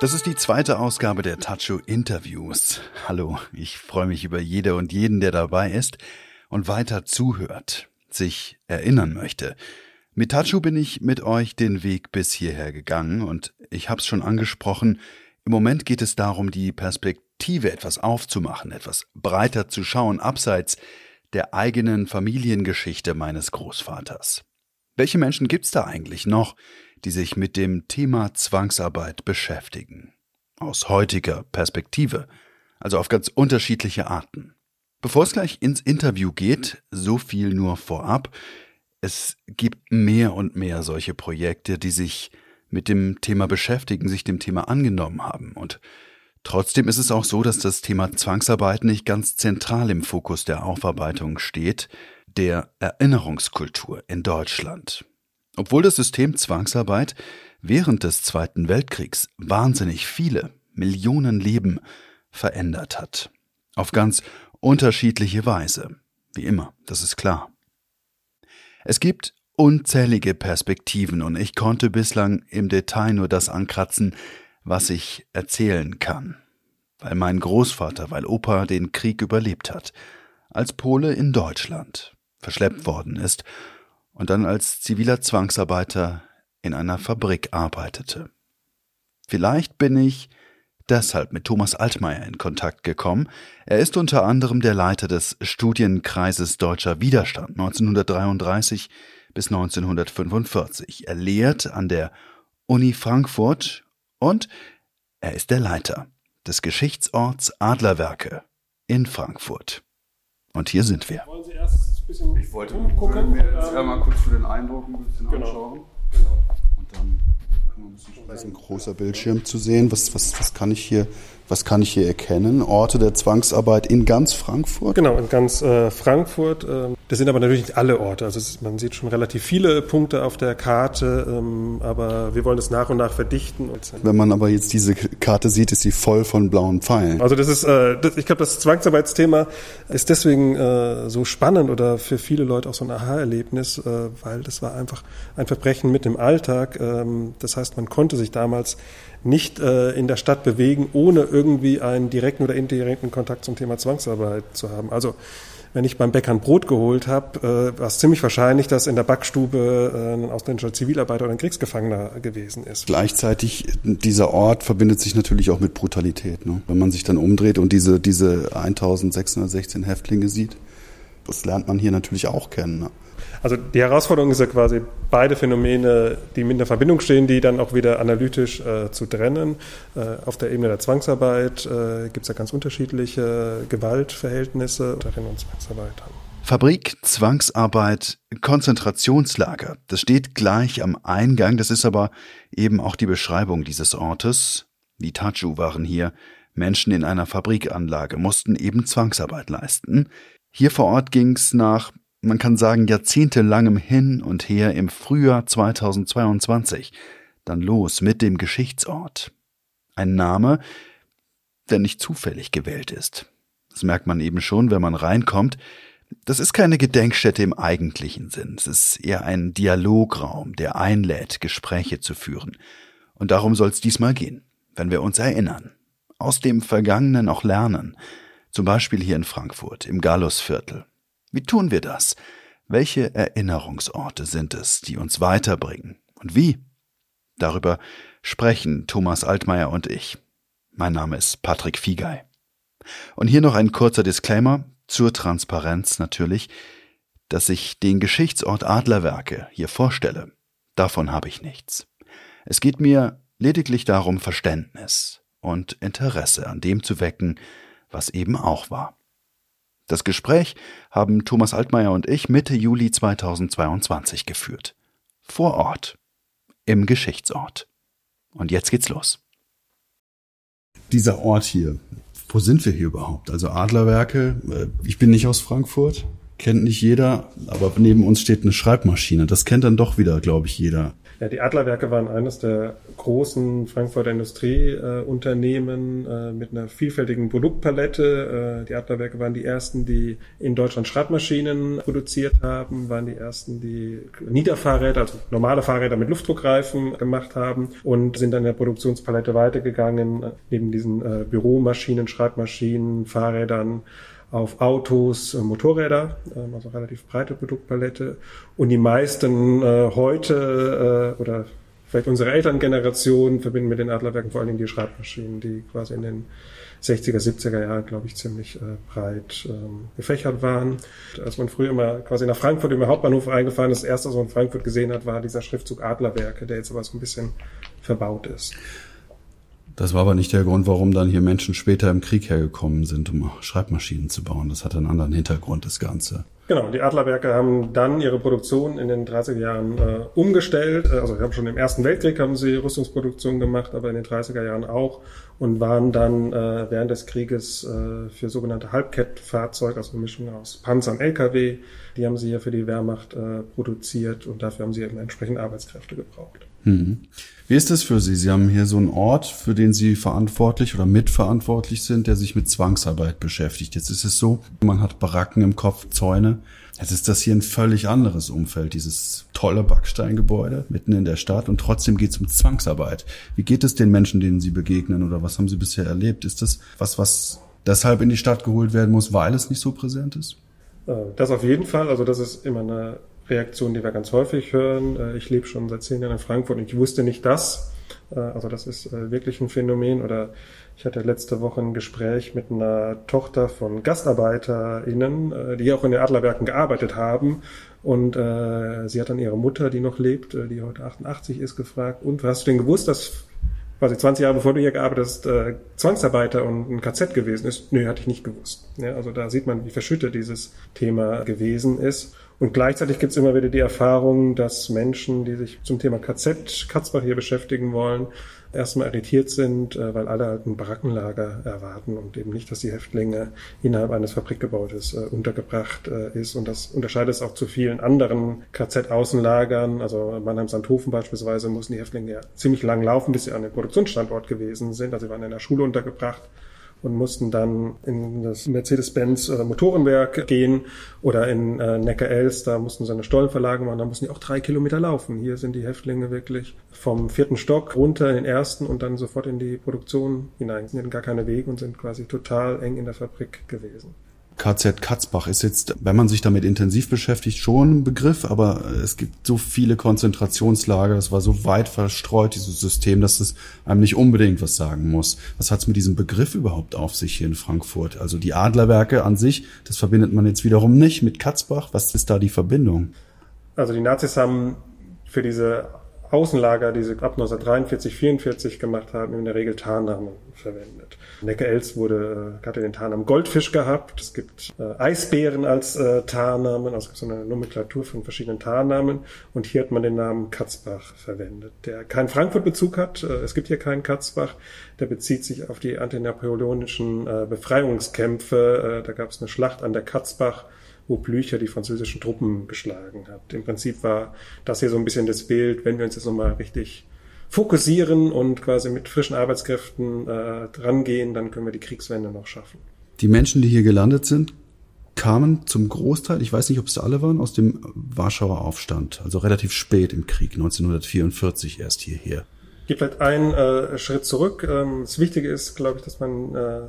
Das ist die zweite Ausgabe der Tacho Interviews. Hallo, ich freue mich über jede und jeden, der dabei ist und weiter zuhört, sich erinnern möchte. Mit Tacho bin ich mit euch den Weg bis hierher gegangen und ich hab's schon angesprochen, im Moment geht es darum, die Perspektive etwas aufzumachen, etwas breiter zu schauen, abseits der eigenen Familiengeschichte meines Großvaters. Welche Menschen gibt's da eigentlich noch, die sich mit dem Thema Zwangsarbeit beschäftigen. Aus heutiger Perspektive, also auf ganz unterschiedliche Arten. Bevor es gleich ins Interview geht, so viel nur vorab. Es gibt mehr und mehr solche Projekte, die sich mit dem Thema beschäftigen, sich dem Thema angenommen haben. Und trotzdem ist es auch so, dass das Thema Zwangsarbeit nicht ganz zentral im Fokus der Aufarbeitung steht, der Erinnerungskultur in Deutschland. Obwohl das System Zwangsarbeit während des Zweiten Weltkriegs wahnsinnig viele Millionen Leben verändert hat. Auf ganz unterschiedliche Weise. Wie immer, das ist klar. Es gibt unzählige Perspektiven und ich konnte bislang im Detail nur das ankratzen, was ich erzählen kann. Weil mein Großvater, weil Opa den Krieg überlebt hat, als Pole in Deutschland verschleppt worden ist und dann als ziviler Zwangsarbeiter in einer Fabrik arbeitete. Vielleicht bin ich deshalb mit Thomas Altmaier in Kontakt gekommen. Er ist unter anderem der Leiter des Studienkreises Deutscher Widerstand 1933 bis 1945. Er lehrt an der Uni Frankfurt und er ist der Leiter des Geschichtsorts Adlerwerke in Frankfurt. Und hier sind wir. Wollen Sie erst bisschen ich wollte gucken. Mir jetzt ähm, mal kurz für den Eindruck ein bisschen genau. anschauen. Genau. Und dann können wir ein bisschen Da ist ein großer Bildschirm zu sehen. Was, was, was kann ich hier was kann ich hier erkennen? Orte der Zwangsarbeit in ganz Frankfurt? Genau, in ganz äh, Frankfurt. Äh, das sind aber natürlich nicht alle Orte. Also ist, man sieht schon relativ viele Punkte auf der Karte, ähm, aber wir wollen das nach und nach verdichten. Wenn man aber jetzt diese Karte sieht, ist sie voll von blauen Pfeilen. Also das ist, äh, das, ich glaube, das Zwangsarbeitsthema ist deswegen äh, so spannend oder für viele Leute auch so ein Aha-Erlebnis, äh, weil das war einfach ein Verbrechen mit dem Alltag. Ähm, das heißt, man konnte sich damals nicht äh, in der Stadt bewegen, ohne irgendwie einen direkten oder indirekten Kontakt zum Thema Zwangsarbeit zu haben. Also wenn ich beim Bäcker ein Brot geholt habe, äh, war es ziemlich wahrscheinlich, dass in der Backstube äh, ein ausländischer Zivilarbeiter oder ein Kriegsgefangener gewesen ist. Gleichzeitig, dieser Ort verbindet sich natürlich auch mit Brutalität. Ne? Wenn man sich dann umdreht und diese, diese 1616 Häftlinge sieht, das lernt man hier natürlich auch kennen. Ne? Also die Herausforderung ist ja quasi, beide Phänomene, die mit einer Verbindung stehen, die dann auch wieder analytisch äh, zu trennen. Äh, auf der Ebene der Zwangsarbeit äh, gibt es ja ganz unterschiedliche Gewaltverhältnisse unter den Zwangsarbeitern. Fabrik, Zwangsarbeit, Konzentrationslager. Das steht gleich am Eingang. Das ist aber eben auch die Beschreibung dieses Ortes. Die Tachu waren hier Menschen in einer Fabrikanlage, mussten eben Zwangsarbeit leisten. Hier vor Ort ging's nach man kann sagen, jahrzehntelangem Hin und Her im Frühjahr 2022 dann los mit dem Geschichtsort. Ein Name, der nicht zufällig gewählt ist. Das merkt man eben schon, wenn man reinkommt. Das ist keine Gedenkstätte im eigentlichen Sinn. Es ist eher ein Dialograum, der einlädt, Gespräche zu führen. Und darum soll es diesmal gehen, wenn wir uns erinnern. Aus dem Vergangenen auch lernen. Zum Beispiel hier in Frankfurt, im Gallusviertel. Wie tun wir das? Welche Erinnerungsorte sind es, die uns weiterbringen? Und wie? Darüber sprechen Thomas Altmaier und ich. Mein Name ist Patrick Fiegei. Und hier noch ein kurzer Disclaimer zur Transparenz natürlich, dass ich den Geschichtsort Adlerwerke hier vorstelle. Davon habe ich nichts. Es geht mir lediglich darum, Verständnis und Interesse an dem zu wecken, was eben auch war. Das Gespräch haben Thomas Altmaier und ich Mitte Juli 2022 geführt. Vor Ort. Im Geschichtsort. Und jetzt geht's los. Dieser Ort hier, wo sind wir hier überhaupt? Also Adlerwerke, äh, ich bin nicht aus Frankfurt, kennt nicht jeder, aber neben uns steht eine Schreibmaschine. Das kennt dann doch wieder, glaube ich, jeder. Ja, die Adlerwerke waren eines der großen Frankfurter Industrieunternehmen äh, mit einer vielfältigen Produktpalette. Äh, die Adlerwerke waren die ersten, die in Deutschland Schreibmaschinen produziert haben, waren die ersten, die Niederfahrräder, also normale Fahrräder mit Luftdruckreifen gemacht haben und sind dann in der Produktionspalette weitergegangen, neben diesen äh, Büromaschinen, Schreibmaschinen, Fahrrädern auf Autos, äh, Motorräder, äh, also relativ breite Produktpalette. Und die meisten äh, heute äh, oder vielleicht unsere Elterngeneration verbinden mit den Adlerwerken vor allen Dingen die Schreibmaschinen, die quasi in den 60er, 70er Jahren, glaube ich, ziemlich äh, breit ähm, gefächert waren. Als man früher immer quasi nach Frankfurt über Hauptbahnhof eingefahren ist, das erste, was man in Frankfurt gesehen hat, war dieser Schriftzug Adlerwerke, der jetzt aber so ein bisschen verbaut ist. Das war aber nicht der Grund, warum dann hier Menschen später im Krieg hergekommen sind, um Schreibmaschinen zu bauen. Das hat einen anderen Hintergrund, das Ganze. Genau, die Adlerwerke haben dann ihre Produktion in den 30er Jahren äh, umgestellt. Also sie haben schon im Ersten Weltkrieg haben sie Rüstungsproduktion gemacht, aber in den 30er Jahren auch und waren dann äh, während des Krieges äh, für sogenannte Halbkettfahrzeuge, also eine Mischung aus Panzer und LKW, die haben sie hier für die Wehrmacht äh, produziert und dafür haben sie eben entsprechend Arbeitskräfte gebraucht. Mhm. Wie ist das für Sie? Sie haben hier so einen Ort, für den Sie verantwortlich oder mitverantwortlich sind, der sich mit Zwangsarbeit beschäftigt. Jetzt ist es so, man hat Baracken im Kopf, Zäune. Jetzt ist das hier ein völlig anderes Umfeld, dieses tolle Backsteingebäude mitten in der Stadt und trotzdem geht es um Zwangsarbeit. Wie geht es den Menschen, denen Sie begegnen oder was haben Sie bisher erlebt? Ist das was, was deshalb in die Stadt geholt werden muss, weil es nicht so präsent ist? Äh, das auf jeden Fall. Also das ist immer eine Reaktion, die wir ganz häufig hören. Äh, ich lebe schon seit zehn Jahren in Frankfurt und ich wusste nicht das. Äh, also das ist äh, wirklich ein Phänomen. Oder ich hatte letzte Woche ein Gespräch mit einer Tochter von GastarbeiterInnen, die auch in den Adlerwerken gearbeitet haben. Und sie hat dann ihre Mutter, die noch lebt, die heute 88 ist, gefragt, und hast du denn gewusst, dass quasi 20 Jahre bevor du hier gearbeitet hast, Zwangsarbeiter und ein KZ gewesen ist? Nö, hatte ich nicht gewusst. Ja, also da sieht man, wie verschüttet dieses Thema gewesen ist. Und gleichzeitig gibt es immer wieder die Erfahrung, dass Menschen, die sich zum Thema KZ, Katzbach hier beschäftigen wollen, erstmal irritiert sind, äh, weil alle halt ein Barackenlager erwarten und eben nicht, dass die Häftlinge innerhalb eines Fabrikgebäudes äh, untergebracht äh, ist. Und das unterscheidet es auch zu vielen anderen KZ-Außenlagern. Also Mannheim-Sandhofen beispielsweise mussten die Häftlinge ja ziemlich lang laufen, bis sie an den Produktionsstandort gewesen sind. Also sie waren in der Schule untergebracht und mussten dann in das Mercedes-Benz äh, Motorenwerk gehen oder in äh, Neckar-Elst, da mussten sie eine Stollenverlagerung machen, da mussten die auch drei Kilometer laufen. Hier sind die Häftlinge wirklich vom vierten Stock runter in den ersten und dann sofort in die Produktion hinein. Sie hatten gar keine Wege und sind quasi total eng in der Fabrik gewesen. KZ Katzbach ist jetzt, wenn man sich damit intensiv beschäftigt, schon ein Begriff, aber es gibt so viele Konzentrationslager, es war so weit verstreut, dieses System, dass es einem nicht unbedingt was sagen muss. Was hat es mit diesem Begriff überhaupt auf sich hier in Frankfurt? Also die Adlerwerke an sich, das verbindet man jetzt wiederum nicht mit Katzbach. Was ist da die Verbindung? Also die Nazis haben für diese Außenlager, die sie ab 1943, 44 gemacht haben, in der Regel Tarnnamen verwendet. Necke-Els wurde, äh, hatte den Tarnamen Goldfisch gehabt. Es gibt äh, Eisbären als äh, Tarnamen, also so eine Nomenklatur von verschiedenen Tarnamen. Und hier hat man den Namen Katzbach verwendet, der keinen Frankfurt-Bezug hat. Äh, es gibt hier keinen Katzbach. Der bezieht sich auf die antinapoleonischen äh, Befreiungskämpfe. Äh, da gab es eine Schlacht an der Katzbach wo Blücher die französischen Truppen geschlagen hat. Im Prinzip war das hier so ein bisschen das Bild, wenn wir uns jetzt nochmal richtig fokussieren und quasi mit frischen Arbeitskräften äh, drangehen, dann können wir die Kriegswende noch schaffen. Die Menschen, die hier gelandet sind, kamen zum Großteil, ich weiß nicht, ob es alle waren, aus dem Warschauer Aufstand, also relativ spät im Krieg, 1944 erst hierher. Geht vielleicht einen äh, Schritt zurück. Ähm, das Wichtige ist, glaube ich, dass man äh,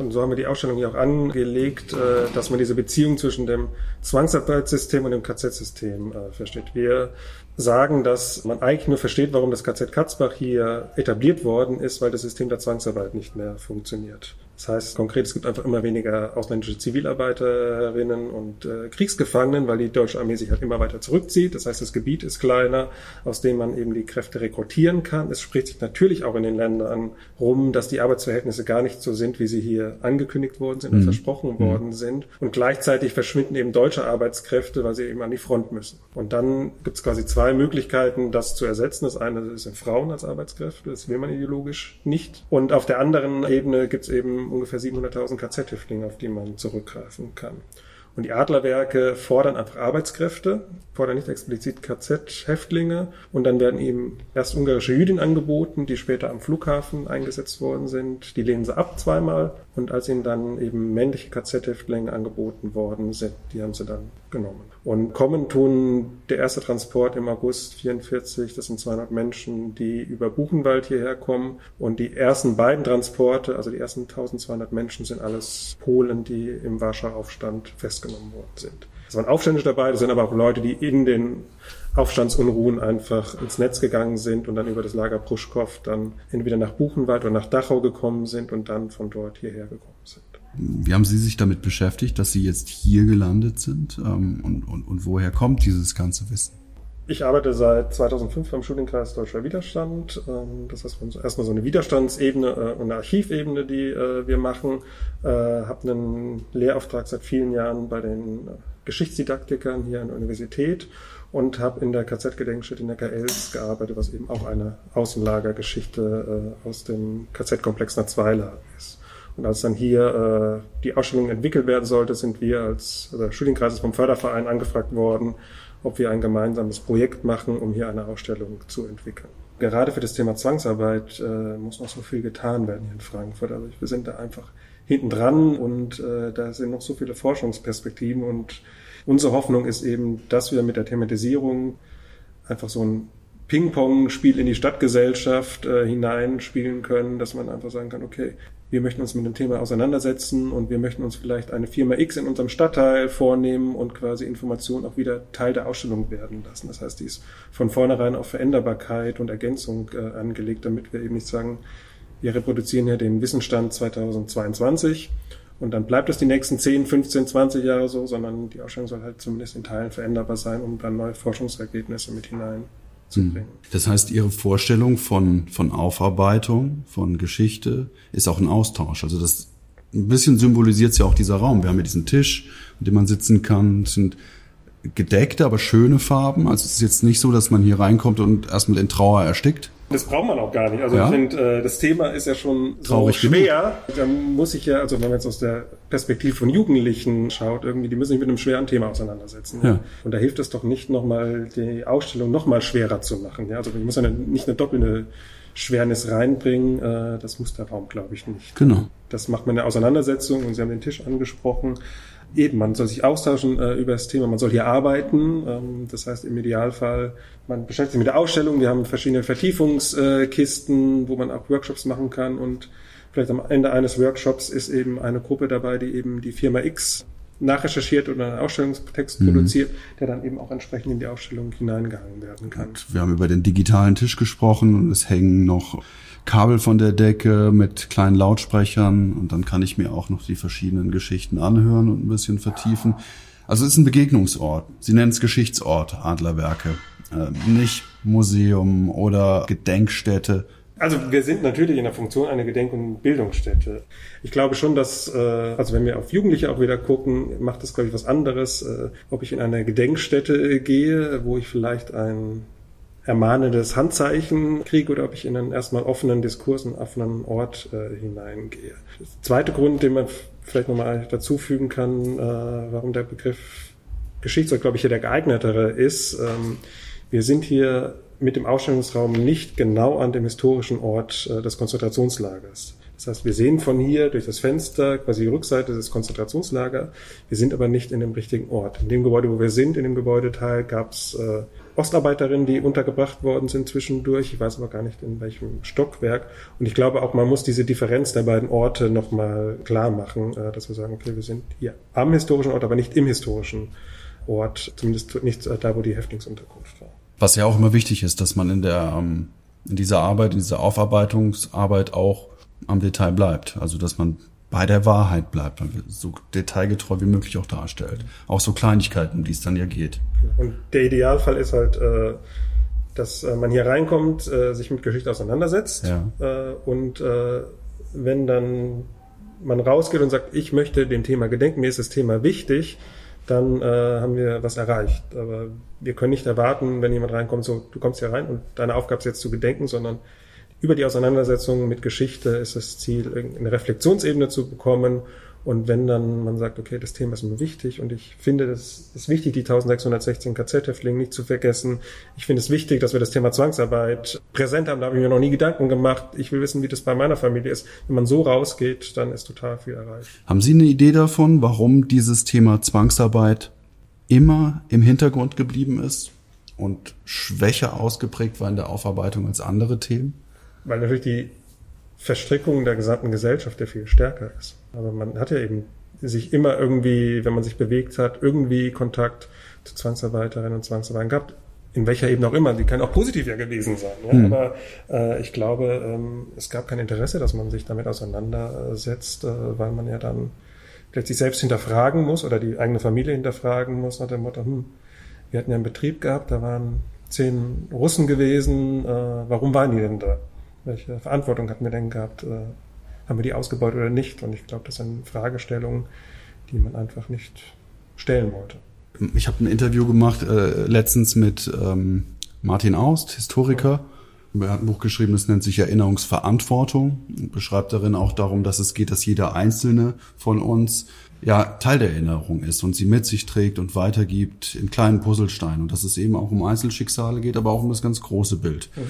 und so haben wir die Ausstellung hier auch angelegt, äh, dass man diese Beziehung zwischen dem Zwangsarbeitssystem und dem KZ-System äh, versteht. Wir sagen, dass man eigentlich nur versteht, warum das KZ Katzbach hier etabliert worden ist, weil das System der Zwangsarbeit nicht mehr funktioniert. Das heißt konkret, es gibt einfach immer weniger ausländische Zivilarbeiterinnen und äh, Kriegsgefangenen, weil die deutsche Armee sich halt immer weiter zurückzieht. Das heißt, das Gebiet ist kleiner, aus dem man eben die Kräfte rekrutieren kann. Es spricht sich natürlich auch in den Ländern rum, dass die Arbeitsverhältnisse gar nicht so sind, wie sie hier angekündigt worden sind und mhm. versprochen mhm. worden sind. Und gleichzeitig verschwinden eben deutsche Arbeitskräfte, weil sie eben an die Front müssen. Und dann gibt es quasi zwei Möglichkeiten, das zu ersetzen. Das eine sind Frauen als Arbeitskräfte, das will man ideologisch nicht. Und auf der anderen Ebene gibt es eben ungefähr 700.000 KZ-Häftlinge, auf die man zurückgreifen kann. Und die Adlerwerke fordern einfach Arbeitskräfte, fordern nicht explizit KZ-Häftlinge. Und dann werden ihm erst ungarische Jüdinnen angeboten, die später am Flughafen eingesetzt worden sind. Die lehnen sie ab zweimal. Und als ihnen dann eben männliche KZ-Häftlinge angeboten worden sind, die haben sie dann genommen. Und kommen tun der erste Transport im August 44, das sind 200 Menschen, die über Buchenwald hierher kommen. Und die ersten beiden Transporte, also die ersten 1200 Menschen, sind alles Polen, die im Warschauer Aufstand festgenommen worden sind. Es waren Aufständische dabei, das sind aber auch Leute, die in den Aufstandsunruhen einfach ins Netz gegangen sind und dann über das Lager Pruschkow dann entweder nach Buchenwald oder nach Dachau gekommen sind und dann von dort hierher gekommen sind. Wie haben Sie sich damit beschäftigt, dass Sie jetzt hier gelandet sind? Ähm, und, und, und woher kommt dieses ganze Wissen? Ich arbeite seit 2005 beim Studienkreis Deutscher Widerstand. Ähm, das heißt erstmal so eine Widerstandsebene äh, und eine Archivebene, die äh, wir machen. Äh, habe einen Lehrauftrag seit vielen Jahren bei den Geschichtsdidaktikern hier an der Universität und habe in der KZ-Gedenkstätte in der KLs gearbeitet, was eben auch eine Außenlagergeschichte aus dem KZ-Komplex Natzweiler ist. Und als dann hier äh, die Ausstellung entwickelt werden sollte, sind wir als also Studienkreis vom Förderverein angefragt worden, ob wir ein gemeinsames Projekt machen, um hier eine Ausstellung zu entwickeln. Gerade für das Thema Zwangsarbeit äh, muss noch so viel getan werden hier in Frankfurt. Also wir sind da einfach hinten dran und äh, da sind noch so viele Forschungsperspektiven und unsere Hoffnung ist eben, dass wir mit der Thematisierung einfach so ein Ping-Pong-Spiel in die Stadtgesellschaft äh, hineinspielen können, dass man einfach sagen kann, okay, wir möchten uns mit dem Thema auseinandersetzen und wir möchten uns vielleicht eine Firma X in unserem Stadtteil vornehmen und quasi Informationen auch wieder Teil der Ausstellung werden lassen. Das heißt, die ist von vornherein auf Veränderbarkeit und Ergänzung äh, angelegt, damit wir eben nicht sagen, wir reproduzieren hier den Wissensstand 2022 und dann bleibt es die nächsten 10, 15, 20 Jahre so, sondern die Ausstellung soll halt zumindest in Teilen veränderbar sein, um dann neue Forschungsergebnisse mit hinein zu bringen. Das heißt, Ihre Vorstellung von, von Aufarbeitung, von Geschichte ist auch ein Austausch. Also das ein bisschen symbolisiert ja auch dieser Raum. Wir haben ja diesen Tisch, an dem man sitzen kann. Es sind gedeckte, aber schöne Farben. Also es ist jetzt nicht so, dass man hier reinkommt und erstmal in Trauer erstickt. Das braucht man auch gar nicht. Also ja? ich finde, äh, das Thema ist ja schon so schwer. Genug. Da muss ich ja, also wenn man jetzt aus der Perspektive von Jugendlichen schaut, irgendwie, die müssen sich mit einem schweren Thema auseinandersetzen. Ja. Und da hilft es doch nicht nochmal, die Ausstellung nochmal schwerer zu machen. Ja? Also ich muss ja nicht eine doppelte Schwernis reinbringen. Äh, das muss der Raum, glaube ich, nicht. Genau. Das macht man in der Auseinandersetzung und Sie haben den Tisch angesprochen eben, man soll sich austauschen äh, über das Thema, man soll hier arbeiten. Ähm, das heißt im Idealfall, man beschäftigt sich mit der Ausstellung, wir haben verschiedene Vertiefungskisten, wo man auch Workshops machen kann und vielleicht am Ende eines Workshops ist eben eine Gruppe dabei, die eben die Firma X nachrecherchiert oder einen Ausstellungstext mhm. produziert, der dann eben auch entsprechend in die Ausstellung hineingehangen werden kann. Und wir haben über den digitalen Tisch gesprochen und es hängen noch Kabel von der Decke mit kleinen Lautsprechern und dann kann ich mir auch noch die verschiedenen Geschichten anhören und ein bisschen vertiefen. Also es ist ein Begegnungsort. Sie nennen es Geschichtsort, Adlerwerke. Äh, nicht Museum oder Gedenkstätte. Also wir sind natürlich in der Funktion eine Gedenk- und Bildungsstätte. Ich glaube schon, dass, äh, also wenn wir auf Jugendliche auch wieder gucken, macht das, glaube ich, was anderes, äh, ob ich in eine Gedenkstätte gehe, wo ich vielleicht ein ermahnendes Handzeichen kriege oder ob ich in einen erstmal offenen Diskurs, einen offenen Ort äh, hineingehe. Der zweite Grund, den man vielleicht nochmal dazufügen kann, äh, warum der Begriff Geschichtsort, glaube ich, hier der geeignetere ist. Ähm, wir sind hier mit dem Ausstellungsraum nicht genau an dem historischen Ort äh, des Konzentrationslagers. Das heißt, wir sehen von hier durch das Fenster quasi die Rückseite des Konzentrationslagers. Wir sind aber nicht in dem richtigen Ort. In dem Gebäude, wo wir sind, in dem Gebäudeteil, gab es äh, Ostarbeiterinnen, die untergebracht worden sind zwischendurch. Ich weiß aber gar nicht, in welchem Stockwerk. Und ich glaube auch, man muss diese Differenz der beiden Orte nochmal klar machen, äh, dass wir sagen, okay, wir sind hier am historischen Ort, aber nicht im historischen Ort. Zumindest nicht da, wo die Häftlingsunterkunft war. Was ja auch immer wichtig ist, dass man in der, ähm, in dieser Arbeit, in dieser Aufarbeitungsarbeit auch am Detail bleibt. Also, dass man bei der Wahrheit bleibt und so detailgetreu wie möglich auch darstellt. Auch so Kleinigkeiten, um die es dann ja geht. Und der Idealfall ist halt, äh, dass äh, man hier reinkommt, äh, sich mit Geschichte auseinandersetzt ja. und wenn dann man rausgeht und sagt, ich möchte dem Thema gedenken, mir ist das Thema wichtig, dann äh, haben wir was erreicht. Aber wir können nicht erwarten, wenn jemand reinkommt, so, du kommst hier rein und deine Aufgabe ist jetzt zu gedenken, sondern über die Auseinandersetzung mit Geschichte ist das Ziel, eine Reflexionsebene zu bekommen Und wenn dann man sagt, okay, das Thema ist mir wichtig und ich finde, es ist wichtig, die 1616 KZ-Häftlinge nicht zu vergessen. Ich finde es wichtig, dass wir das Thema Zwangsarbeit präsent haben. Da habe ich mir noch nie Gedanken gemacht. Ich will wissen, wie das bei meiner Familie ist. Wenn man so rausgeht, dann ist total viel erreicht. Haben Sie eine Idee davon, warum dieses Thema Zwangsarbeit immer im Hintergrund geblieben ist und schwächer ausgeprägt war in der Aufarbeitung als andere Themen? Weil natürlich die Verstrickung der gesamten Gesellschaft, der viel stärker ist. Aber man hat ja eben sich immer irgendwie, wenn man sich bewegt hat, irgendwie Kontakt zu Zwangsarbeiterinnen und Zwangsarbeitern gehabt. In welcher Ebene auch immer. Die kann auch positiv ja gewesen sein. Ja? Mhm. Aber äh, ich glaube, ähm, es gab kein Interesse, dass man sich damit auseinandersetzt, äh, weil man ja dann vielleicht sich selbst hinterfragen muss oder die eigene Familie hinterfragen muss nach dem Motto, hm, wir hatten ja einen Betrieb gehabt, da waren zehn Russen gewesen, äh, warum waren die denn da? Welche Verantwortung hatten wir denn gehabt? Äh, haben wir die ausgebaut oder nicht? Und ich glaube, das sind Fragestellungen, die man einfach nicht stellen wollte. Ich habe ein Interview gemacht äh, letztens mit ähm, Martin Aust, Historiker. Er hat ein Buch geschrieben, das nennt sich Erinnerungsverantwortung und beschreibt darin auch darum, dass es geht, dass jeder Einzelne von uns ja Teil der Erinnerung ist und sie mit sich trägt und weitergibt in kleinen Puzzlesteinen und dass es eben auch um Einzelschicksale geht, aber auch um das ganz große Bild. Mhm.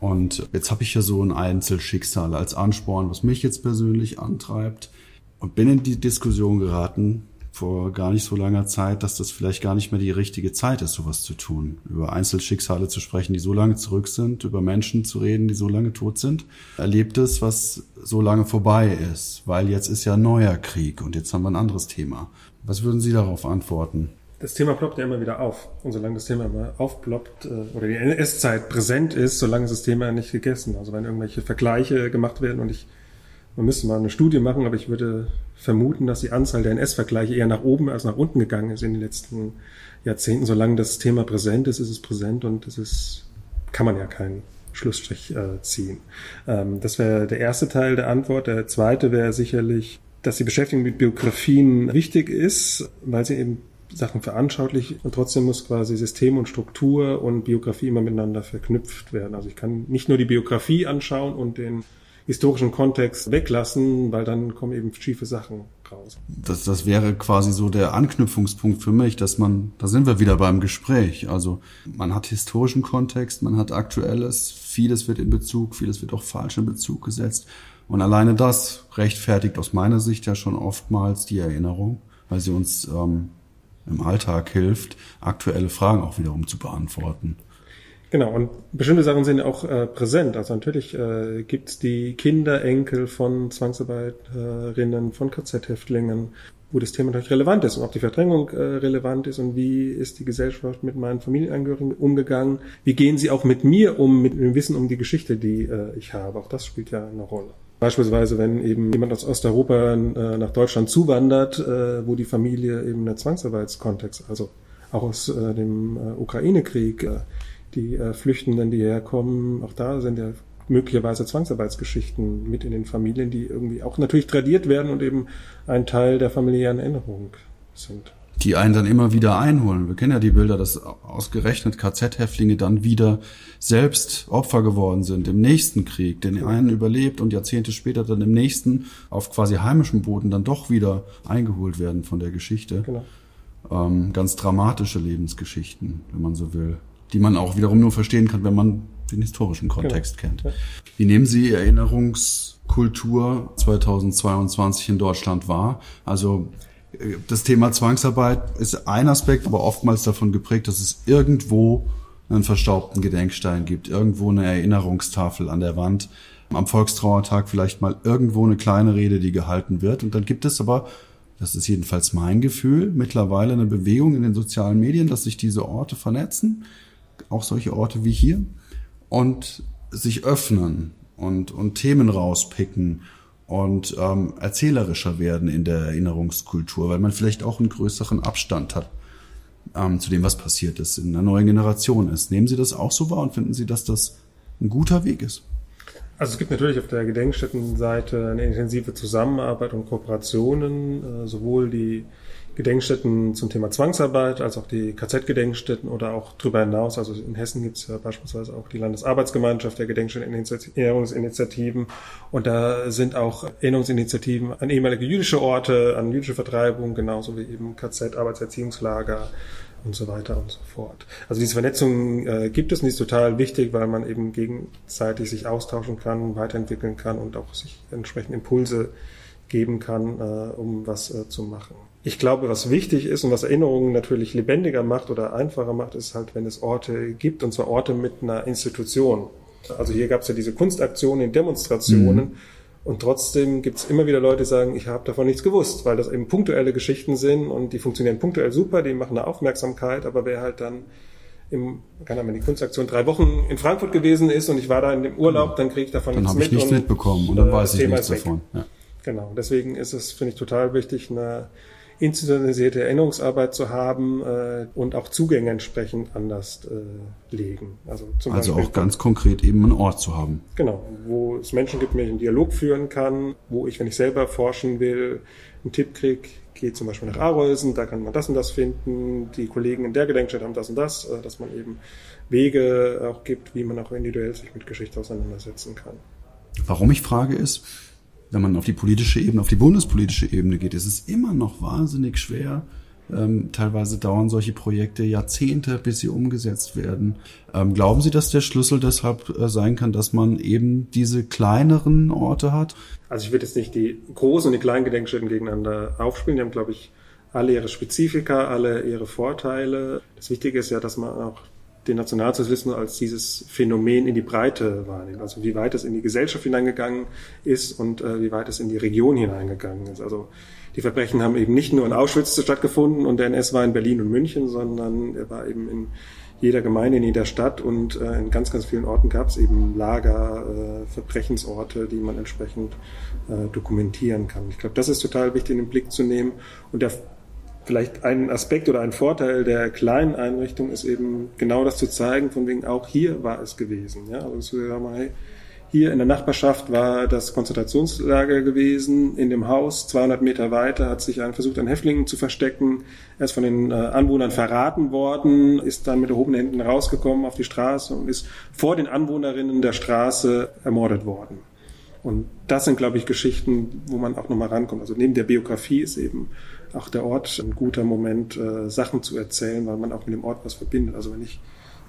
Und jetzt habe ich ja so ein Einzelschicksal als Ansporn, was mich jetzt persönlich antreibt. Und bin in die Diskussion geraten vor gar nicht so langer Zeit, dass das vielleicht gar nicht mehr die richtige Zeit ist, sowas zu tun. Über Einzelschicksale zu sprechen, die so lange zurück sind, über Menschen zu reden, die so lange tot sind. Erlebt es, was so lange vorbei ist, weil jetzt ist ja neuer Krieg und jetzt haben wir ein anderes Thema. Was würden Sie darauf antworten? Das Thema ploppt ja immer wieder auf. Und solange das Thema immer aufploppt äh, oder die NS-Zeit präsent ist, solange ist das Thema nicht gegessen. Also wenn irgendwelche Vergleiche gemacht werden und ich, man müsste mal eine Studie machen, aber ich würde vermuten, dass die Anzahl der NS-Vergleiche eher nach oben als nach unten gegangen ist in den letzten Jahrzehnten. Solange das Thema präsent ist, ist es präsent und das ist, kann man ja keinen Schlussstrich äh, ziehen. Ähm, das wäre der erste Teil der Antwort. Der zweite wäre sicherlich, dass die Beschäftigung mit Biografien wichtig ist, weil sie eben Sachen veranschaulich und trotzdem muss quasi System und Struktur und Biografie immer miteinander verknüpft werden. Also ich kann nicht nur die Biografie anschauen und den historischen Kontext weglassen, weil dann kommen eben schiefe Sachen raus. Das, das wäre quasi so der Anknüpfungspunkt für mich, dass man, da sind wir wieder beim Gespräch. Also man hat historischen Kontext, man hat aktuelles, vieles wird in Bezug, vieles wird auch falsch in Bezug gesetzt. Und alleine das rechtfertigt aus meiner Sicht ja schon oftmals die Erinnerung, weil sie uns ähm, im Alltag hilft, aktuelle Fragen auch wiederum zu beantworten. Genau, und bestimmte Sachen sind auch äh, präsent. Also natürlich äh, gibt es die Kinder, Enkel von Zwangsarbeiterinnen, von KZ-Häftlingen, wo das Thema natürlich relevant ist und auch die Verdrängung äh, relevant ist und wie ist die Gesellschaft mit meinen Familienangehörigen umgegangen, wie gehen sie auch mit mir um, mit dem Wissen um die Geschichte, die äh, ich habe. Auch das spielt ja eine Rolle. Beispielsweise, wenn eben jemand aus Osteuropa äh, nach Deutschland zuwandert, äh, wo die Familie eben einen Zwangsarbeitskontext, also auch aus äh, dem Ukraine-Krieg, die Flüchtenden, die herkommen, auch da sind ja möglicherweise Zwangsarbeitsgeschichten mit in den Familien, die irgendwie auch natürlich tradiert werden und eben ein Teil der familiären Erinnerung sind die einen dann immer wieder einholen. Wir kennen ja die Bilder, dass ausgerechnet KZ-Häftlinge dann wieder selbst Opfer geworden sind im nächsten Krieg, den einen überlebt und Jahrzehnte später dann im nächsten auf quasi heimischem Boden dann doch wieder eingeholt werden von der Geschichte. Genau. Ähm, ganz dramatische Lebensgeschichten, wenn man so will, die man auch wiederum nur verstehen kann, wenn man den historischen Kontext genau. kennt. Wie nehmen Sie Erinnerungskultur 2022 in Deutschland wahr? Also das Thema Zwangsarbeit ist ein Aspekt, aber oftmals davon geprägt, dass es irgendwo einen verstaubten Gedenkstein gibt, irgendwo eine Erinnerungstafel an der Wand, am Volkstrauertag vielleicht mal irgendwo eine kleine Rede, die gehalten wird. Und dann gibt es aber, das ist jedenfalls mein Gefühl, mittlerweile eine Bewegung in den sozialen Medien, dass sich diese Orte vernetzen, auch solche Orte wie hier, und sich öffnen und, und Themen rauspicken und ähm, erzählerischer werden in der Erinnerungskultur, weil man vielleicht auch einen größeren Abstand hat ähm, zu dem, was passiert ist, in einer neuen Generation ist. Nehmen Sie das auch so wahr und finden Sie, dass das ein guter Weg ist? Also es gibt natürlich auf der Gedenkstättenseite eine intensive Zusammenarbeit und Kooperationen, äh, sowohl die Gedenkstätten zum Thema Zwangsarbeit, als auch die KZ-Gedenkstätten oder auch darüber hinaus. Also in Hessen gibt es ja beispielsweise auch die Landesarbeitsgemeinschaft der Gedenkstätten-Erinnerungsinitiativen. Und da sind auch Erinnerungsinitiativen an ehemalige jüdische Orte, an jüdische Vertreibung, genauso wie eben KZ, Arbeitserziehungslager, und so weiter und so fort. Also diese Vernetzung äh, gibt es und die ist total wichtig, weil man eben gegenseitig sich austauschen kann, weiterentwickeln kann und auch sich entsprechend Impulse geben kann, äh, um was äh, zu machen. Ich glaube, was wichtig ist und was Erinnerungen natürlich lebendiger macht oder einfacher macht, ist halt, wenn es Orte gibt, und zwar Orte mit einer Institution. Also hier gab es ja diese Kunstaktionen, Demonstrationen. Mhm. Und trotzdem gibt es immer wieder Leute, die sagen, ich habe davon nichts gewusst, weil das eben punktuelle Geschichten sind und die funktionieren punktuell super, die machen eine Aufmerksamkeit, aber wer halt dann im, keine Ahnung, die Kunstaktion drei Wochen in Frankfurt gewesen ist und ich war da in dem Urlaub, dann kriege ich davon dann nichts mit. Dann habe ich nichts mitbekommen und dann weiß ich nichts davon. Ja. Genau, deswegen ist es, finde ich, total wichtig, eine institutionalisierte Erinnerungsarbeit zu haben äh, und auch Zugänge entsprechend anders äh, legen. Also, zum also Beispiel auch ganz konkret eben einen Ort zu haben. Genau, wo es Menschen gibt, mit denen ich einen Dialog führen kann, wo ich, wenn ich selber forschen will, einen Tipp kriege, gehe zum Beispiel nach Arolsen, da kann man das und das finden, die Kollegen in der Gedenkstätte haben das und das, äh, dass man eben Wege auch gibt, wie man auch individuell sich mit Geschichte auseinandersetzen kann. Warum ich frage ist, wenn man auf die politische Ebene, auf die bundespolitische Ebene geht, ist es immer noch wahnsinnig schwer. Ähm, teilweise dauern solche Projekte Jahrzehnte, bis sie umgesetzt werden. Ähm, glauben Sie, dass der Schlüssel deshalb äh, sein kann, dass man eben diese kleineren Orte hat? Also ich würde jetzt nicht die großen und die kleinen Gedenkstätten gegeneinander aufspielen. Die haben, glaube ich, alle ihre Spezifika, alle ihre Vorteile. Das Wichtige ist ja, dass man auch den Nationalsozialismus als dieses Phänomen in die Breite wahrnehmen. Also wie weit es in die Gesellschaft hineingegangen ist und äh, wie weit es in die Region hineingegangen ist. Also die Verbrechen haben eben nicht nur in Auschwitz stattgefunden und der NS war in Berlin und München, sondern er war eben in jeder Gemeinde, in jeder Stadt und äh, in ganz, ganz vielen Orten gab es eben Lager, äh, Verbrechensorte, die man entsprechend äh, dokumentieren kann. Ich glaube, das ist total wichtig in den Blick zu nehmen. Und der vielleicht ein Aspekt oder ein Vorteil der kleinen Einrichtung ist eben genau das zu zeigen, von wegen auch hier war es gewesen. Ja? Also hier in der Nachbarschaft war das Konzentrationslager gewesen. In dem Haus 200 Meter weiter hat sich ein versucht, ein Häftling zu verstecken. Er ist von den äh, Anwohnern verraten worden, ist dann mit erhobenen Händen rausgekommen auf die Straße und ist vor den Anwohnerinnen der Straße ermordet worden. Und das sind, glaube ich, Geschichten, wo man auch nochmal rankommt. Also neben der Biografie ist eben auch der Ort ein guter Moment, äh, Sachen zu erzählen, weil man auch mit dem Ort was verbindet. Also wenn ich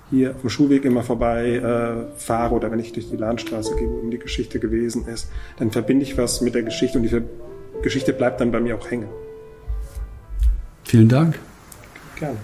hier auf dem Schulweg immer vorbei äh, fahre oder wenn ich durch die Lahnstraße gehe, wo die Geschichte gewesen ist, dann verbinde ich was mit der Geschichte und die Geschichte bleibt dann bei mir auch hängen. Vielen Dank. Gerne.